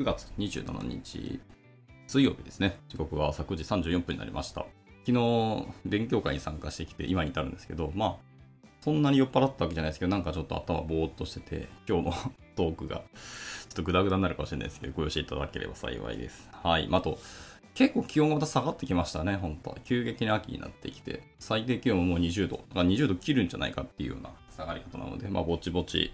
9月27日水曜日ですね。時刻は朝9時34分になりました。昨日、勉強会に参加してきて今に至るんですけど、まあ、そんなに酔っ払ったわけじゃないですけど、なんかちょっと頭ぼーっとしてて、今日の トークがちょっとグダグダになるかもしれないですけど、ご容赦いただければ幸いです。はい。あと、結構気温がまた下がってきましたね、本当は急激に秋になってきて、最低気温ももう20度、だから20度切るんじゃないかっていうような下がり方なので、まあ、ぼちぼち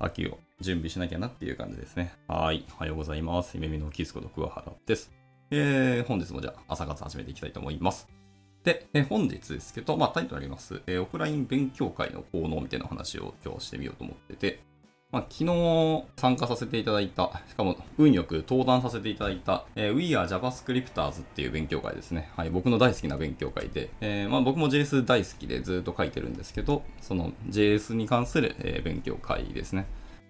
秋を準備しなきゃなっていう感じですね。はい。おはようございます。夢見のキスこと桑原です。えー、本日もじゃあ朝活始めていきたいと思います。で、え本日ですけど、まあタイトルあります、えー、オフライン勉強会の効能みたいな話を今日してみようと思ってて、まあ、昨日参加させていただいた、しかも運よく登壇させていただいた、えー、We are JavaScripters っていう勉強会ですね。はい、僕の大好きな勉強会で、えー、まあ、僕も JS 大好きでずっと書いてるんですけど、その JS に関する、え、勉強会ですね。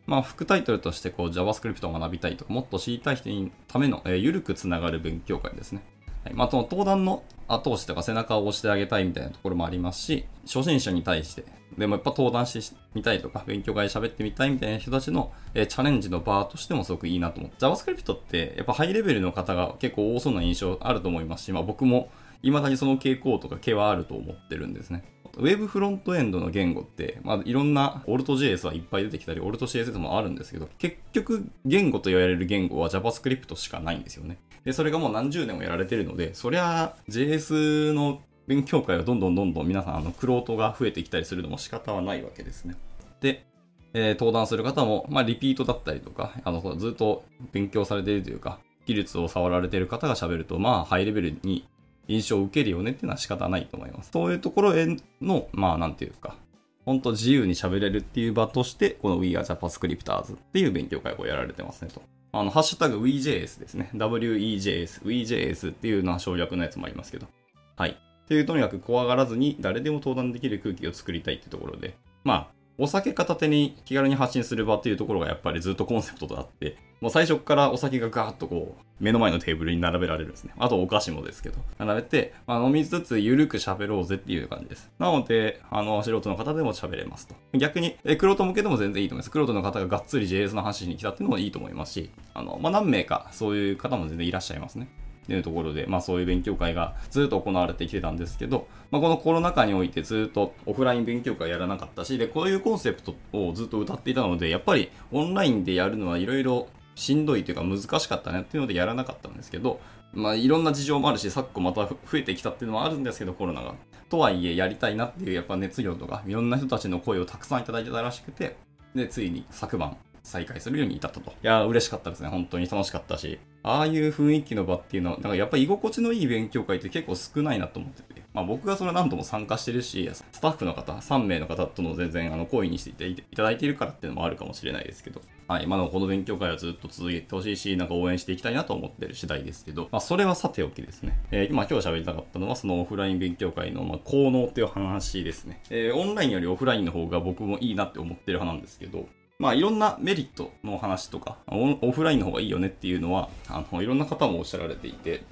まあ、副タイトルとしてこう JavaScript を学びたいとか、もっと知りたい人のための、えー、ゆるくつながる勉強会ですね。はいまあ、その登壇の後押しとか背中を押してあげたいみたいなところもありますし、初心者に対して、でもやっぱ登壇してみたいとか、勉強会喋ってみたいみたいな人たちの、えー、チャレンジの場としてもすごくいいなと思って。JavaScript ってやっぱハイレベルの方が結構多そうな印象あると思いますし、まあ僕も未だにその傾向とか毛はあると思ってるんですね。ウェブフロントエンドの言語って、まあ、いろんな Alt.js はいっぱい出てきたり、Alt.css もあるんですけど、結局言語と言われる言語は JavaScript しかないんですよね。で、それがもう何十年もやられてるので、そりゃ JS の勉強会はどんどんどんどん皆さん、あの、クロが増えてきたりするのも仕方はないわけですね。で、えー、登壇する方も、まあ、リピートだったりとか、あの、ずっと勉強されているというか、技術を触られている方が喋ると、まあ、ハイレベルに印象を受けるよねっていうのは仕方ないと思います。そういうところへの、まあ、なんていうか、本当自由に喋れるっていう場として、この We are JavaScripters っていう勉強会をやられてますねと。あの、ハッシュタグ WeJS ですね。WEJS、WeJS っていうのは省略のやつもありますけど。はい。っていう、とにかく怖がらずに誰でも登壇できる空気を作りたいってところで、まあ、お酒片手に気軽に発信する場っていうところがやっぱりずっとコンセプトとあって、もう最初からお酒がガーッとこう、目の前のテーブルに並べられるんですね。あとお菓子もですけど。並べて、まあ、飲みつつゆるく喋ろうぜっていう感じです。なので、あの、素人の方でも喋れますと。逆に、え、黒人向けでも全然いいと思います。黒人の方ががっつり JS の話しに来たっていうのもいいと思いますし、あの、まあ、何名かそういう方も全然いらっしゃいますね。っていうところで、まあそういう勉強会がずっと行われてきてたんですけど、まあこのコロナ禍においてずっとオフライン勉強会やらなかったし、で、こういうコンセプトをずっと歌っていたので、やっぱりオンラインでやるのはいろいろしんどいというか難しかったねっていうのでやらなかったんですけど、まあいろんな事情もあるし、昨今また増えてきたっていうのはあるんですけど、コロナが。とはいえやりたいなっていうやっぱ熱量とか、いろんな人たちの声をたくさんいただいてたらしくて、で、ついに昨晩再開するように至ったと。いや嬉しかったですね。本当に楽しかったし。ああいう雰囲気の場っていうのは、なんかやっぱり居心地のいい勉強会って結構少ないなと思ってて。まあ僕がそれ何度も参加してるし、スタッフの方、3名の方との全然あの好意にしていただいているからっていうのもあるかもしれないですけど。はい。まあこの勉強会はずっと続けてほしいし、なんか応援していきたいなと思ってる次第ですけど、まあそれはさておきですね。えー、今今日喋りたかったのはそのオフライン勉強会のまあ効能っていう話ですね。えー、オンラインよりオフラインの方が僕もいいなって思ってる派なんですけど、まあいろんなメリットの話とか、オフラインの方がいいよねっていうのは、あの、いろんな方もおっしゃられていて、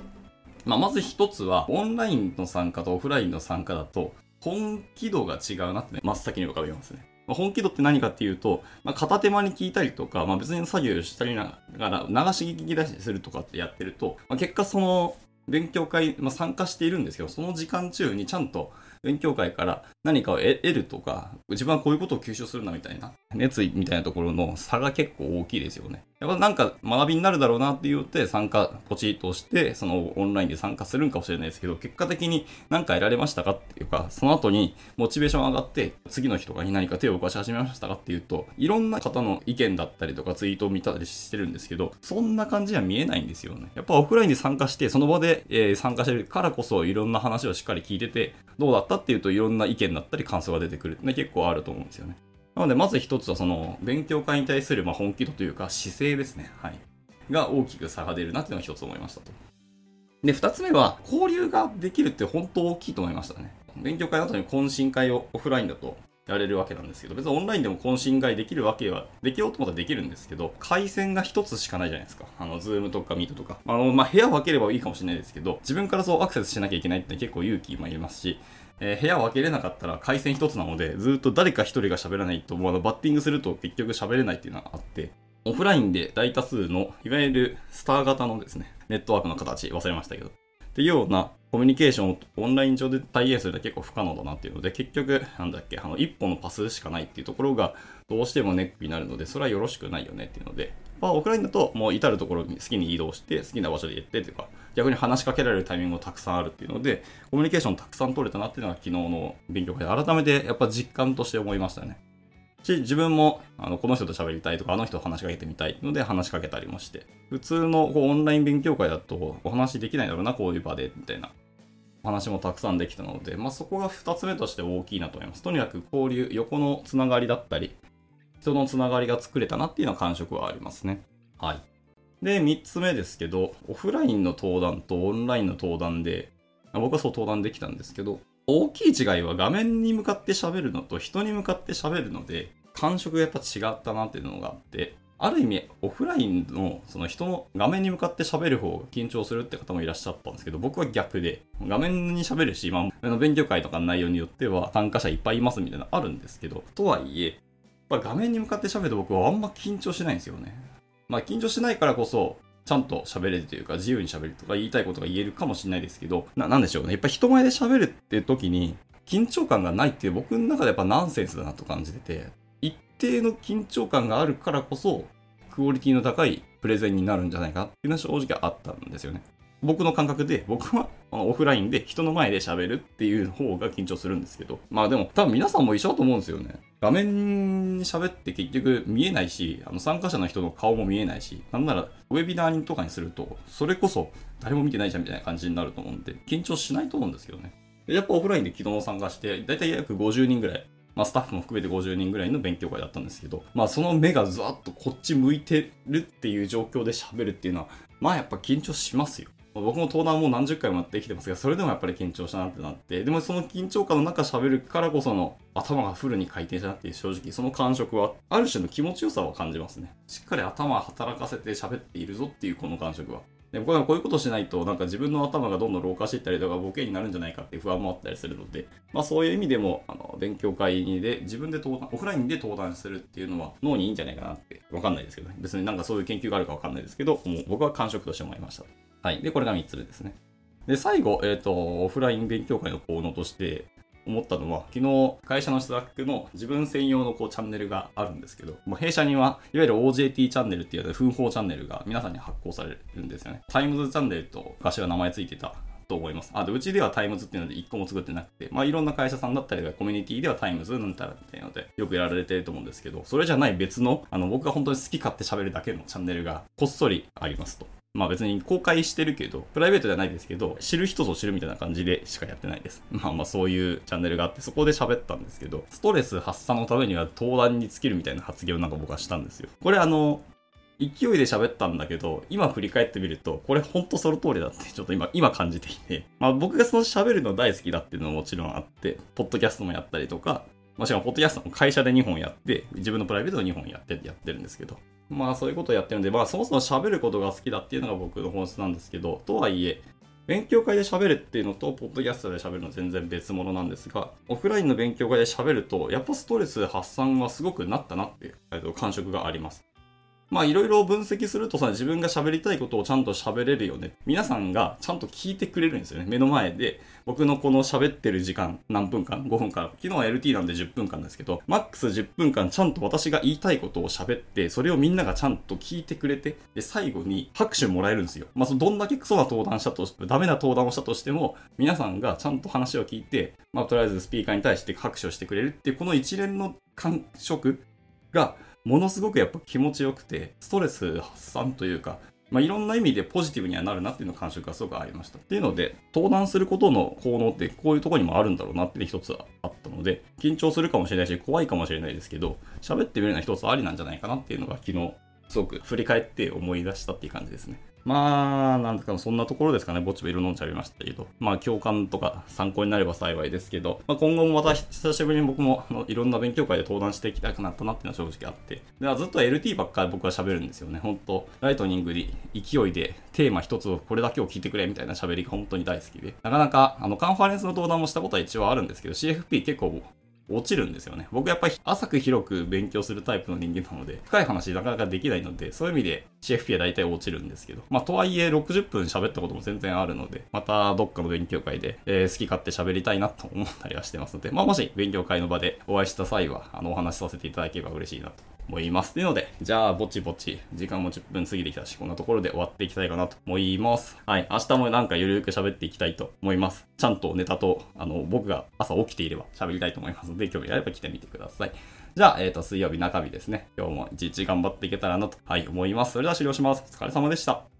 まあまず一つは、オンラインの参加とオフラインの参加だと、本気度が違うなってね、真っ先に浮かびますね。まあ、本気度って何かっていうと、まあ、片手間に聞いたりとか、まあ、別に作業したりながら流し聞き出しするとかってやってると、まあ、結果その勉強会、まあ、参加しているんですけど、その時間中にちゃんと勉強会から何かを得るとか、自分はこういうことを吸収するなみたいな、熱意みたいなところの差が結構大きいですよね。やっぱなんか学びになるだろうなって言って参加、ポチッとして、そのオンラインで参加するんかもしれないですけど、結果的に何か得られましたかっていうか、その後にモチベーション上がって、次の日とかに何か手を動かし始めましたかっていうと、いろんな方の意見だったりとかツイートを見たりしてるんですけど、そんな感じには見えないんですよね。やっぱオフラインで参加して、その場で、え、参加してるからこそいろんな話をしっかり聞いてて、どうだったっていうといろんな意見だったり感想が出てくるって、ね、結構あると思うんですよね。なので、まず一つはその、勉強会に対するま本気度というか姿勢ですね。はい。が大きく差が出るなっていうのが一つ思いましたと。で、二つ目は、交流ができるって本当大きいと思いましたね。勉強会の後に懇親会をオフラインだとやれるわけなんですけど、別にオンラインでも懇親会できるわけは、できようと思ったらできるんですけど、回線が一つしかないじゃないですか。あの、 Zoom とか Meet とか。あの、まあ、部屋を分ければいいかもしれないですけど、自分からそうアクセスしなきゃいけないって結構勇気もいりますし、えー、部屋を分けれなかったら回線一つなので、ずっと誰か一人が喋らないと、もうあのバッティングすると結局喋れないっていうのがあって、オフラインで大多数の、いわゆるスター型のですね、ネットワークの形、忘れましたけど、っていうようなコミュニケーションをオンライン上で体現するのは結構不可能だなっていうので、結局、なんだっけ、あの、一本のパスしかないっていうところが、どうしてもネックになるので、それはよろしくないよねっていうので、まあ、オフラインだと、もう至るところに好きに移動して、好きな場所で行ってというか、逆に話しかけられるタイミングもたくさんあるっていうので、コミュニケーションたくさん取れたなっていうのが昨日の勉強会で改めてやっぱ実感として思いましたね。し、自分も、あの、この人と喋りたいとか、あの人と話しかけてみたいので話しかけたりもして、普通のこうオンライン勉強会だとお話できないだろうな、こういう場で、みたいな話もたくさんできたので、まあ、そこが2つ目として大きいなと思います。とにかく交流、横のつながりだったり、人のつながりが作れたなっていうような感触はありますね。はい。で、3つ目ですけど、オフラインの登壇とオンラインの登壇で、僕はそう登壇できたんですけど、大きい違いは画面に向かって喋るのと人に向かって喋るので、感触がやっぱ違ったなっていうのがあって、ある意味、オフラインのその人の画面に向かって喋る方が緊張するって方もいらっしゃったんですけど、僕は逆で、画面に喋るし、まあ、勉強会とかの内容によっては参加者いっぱいいますみたいなのあるんですけど、とはいえ、ぱ画面に向かって喋ると僕はあんま緊張しないんですよね。まあ、緊張しないからこそ、ちゃんと喋れるというか、自由に喋るとか言いたいことが言えるかもしれないですけど、な、なんでしょうね。やっぱ人前で喋るって時に、緊張感がないっていう僕の中でやっぱナンセンスだなと感じてて、一定の緊張感があるからこそ、クオリティの高いプレゼンになるんじゃないかっていうのは正直あったんですよね。僕の感覚で、僕はオフラインで人の前で喋るっていう方が緊張するんですけど、まあでも多分皆さんも一緒だと思うんですよね。画面に喋って結局見えないし、あの参加者の人の顔も見えないし、なんならウェビナーとかにすると、それこそ誰も見てないじゃんみたいな感じになると思うんで、緊張しないと思うんですけどね。やっぱオフラインで昨日参加して、だいたい約50人ぐらい、まあスタッフも含めて50人ぐらいの勉強会だったんですけど、まあその目がずわっとこっち向いてるっていう状況で喋るっていうのは、まあやっぱ緊張しますよ。僕も登壇も何十回もやってきてますが、それでもやっぱり緊張したなってなって、でもその緊張感の中喋るからこその頭がフルに回転したなっていう正直その感触は、ある種の気持ちよさを感じますね。しっかり頭を働かせて喋っているぞっていうこの感触は。で僕はこういうことしないと、なんか自分の頭がどんどん老化していったりとか、ボケになるんじゃないかっていう不安もあったりするので、まあそういう意味でも、あの、勉強会で自分で登壇、オフラインで登壇するっていうのは脳にいいんじゃないかなって、わかんないですけど、ね、別になんかそういう研究があるかわかんないですけど、もう僕は感触として思いました。はい。で、これが3つ目ですね。で、最後、えっ、ー、と、オフライン勉強会の効能として思ったのは、昨日、会社の Slack の自分専用のこうチャンネルがあるんですけど、もう弊社には、いわゆる OJT チャンネルっていう分報チャンネルが皆さんに発行されるんですよね。 times チャンネルと昔は名前ついてたと思います。あ、で、うちでは times っていうので1個も作ってなくて、まあいろんな会社さんだったりとかコミュニティでは times なんたらみたいなので、よくやられてると思うんですけど、それじゃない別の、あの、僕が本当に好き勝手喋るだけのチャンネルがこっそりありますと。まあ別に公開してるけど、プライベートではないですけど、知る人ぞ知るみたいな感じでしかやってないです。まあまあそういうチャンネルがあって、そこで喋ったんですけど、ストレス発散のためには登壇に尽きるみたいな発言をなんか僕はしたんですよ。これあの、勢いで喋ったんだけど、今振り返ってみると、これほんとその通りだって ちょっと今、今感じていて、まあ僕がその喋るの大好きだっていうのももちろんあって、ポッドキャストもやったりとか、もちろんポッドキャストも会社で2本やって、自分のプライベートで2本やってやってるんですけど、まあそういうことをやってるんで、まあそもそも喋ることが好きだっていうのが僕の本質なんですけど、とはいえ、勉強会で喋るっていうのと、ポッドキャストで喋るの全然別物なんですが、オフラインの勉強会で喋ると、やっぱストレス発散はすごくなったなっていう、感触があります。まあいろいろ分析するとさ、自分が喋りたいことをちゃんと喋れるよね。皆さんがちゃんと聞いてくれるんですよね。目の前で、僕のこの喋ってる時間、何分間 ?5 分間。昨日は LT なんで10分間ですけど、マックス10分間ちゃんと私が言いたいことを喋って、それをみんながちゃんと聞いてくれて、で、最後に拍手もらえるんですよ。まあ、どんだけクソな登壇したとして、ダメな登壇をしたとしても、皆さんがちゃんと話を聞いて、まあ、とりあえずスピーカーに対して拍手をしてくれるっていう、この一連の感触が、ものすごくやっぱ気持ちよくて、ストレス発散というか、まあ、いろんな意味でポジティブにはなるなっていうの感触がすごくありました。っていうので、登壇することの効能ってこういうとこにもあるんだろうなって一つあったので、緊張するかもしれないし、怖いかもしれないですけど、喋ってみるのは一つありなんじゃないかなっていうのが昨日、すごく振り返って思い出したっていう感じですね。まあ、なんですか、そんなところですかね。ぼちぼち飲んじゃいましたけど。まあ、共感とか参考になれば幸いですけど、まあ、今後もまた久しぶりに僕もいろんな勉強会で登壇していきたくなったなっていうのは正直あって。でずっと LT ばっかり僕は喋るんですよね。本当ライトニングで勢いでテーマ一つをこれだけを聞いてくれみたいな喋りが本当に大好きで。なかなか、あの、カンファレンスの登壇もしたことは一応あるんですけど、CFP 結構落ちるんですよね。僕やっぱり浅く広く勉強するタイプの人間なので、深い話なかなかできないので、そういう意味で CFP は大体落ちるんですけど、まあとはいえ60分喋ったことも全然あるので、またどっかの勉強会で、えー、好き勝手喋りたいなと思ったりはしてますので、まあもし勉強会の場でお会いした際は、あのお話しさせていただければ嬉しいなと思います。というので、じゃあ、ぼちぼち、時間も10分過ぎてきたし、こんなところで終わっていきたいかなと思います。はい。明日もなんかゆるく喋っていきたいと思います。ちゃんとネタと、あの、僕が朝起きていれば喋りたいと思いますので、興味あれば来てみてください。じゃあ、えっ、ー、と、水曜日中日ですね。今日も一日頑張っていけたらなと、はい、思います。それでは終了します。お疲れ様でした。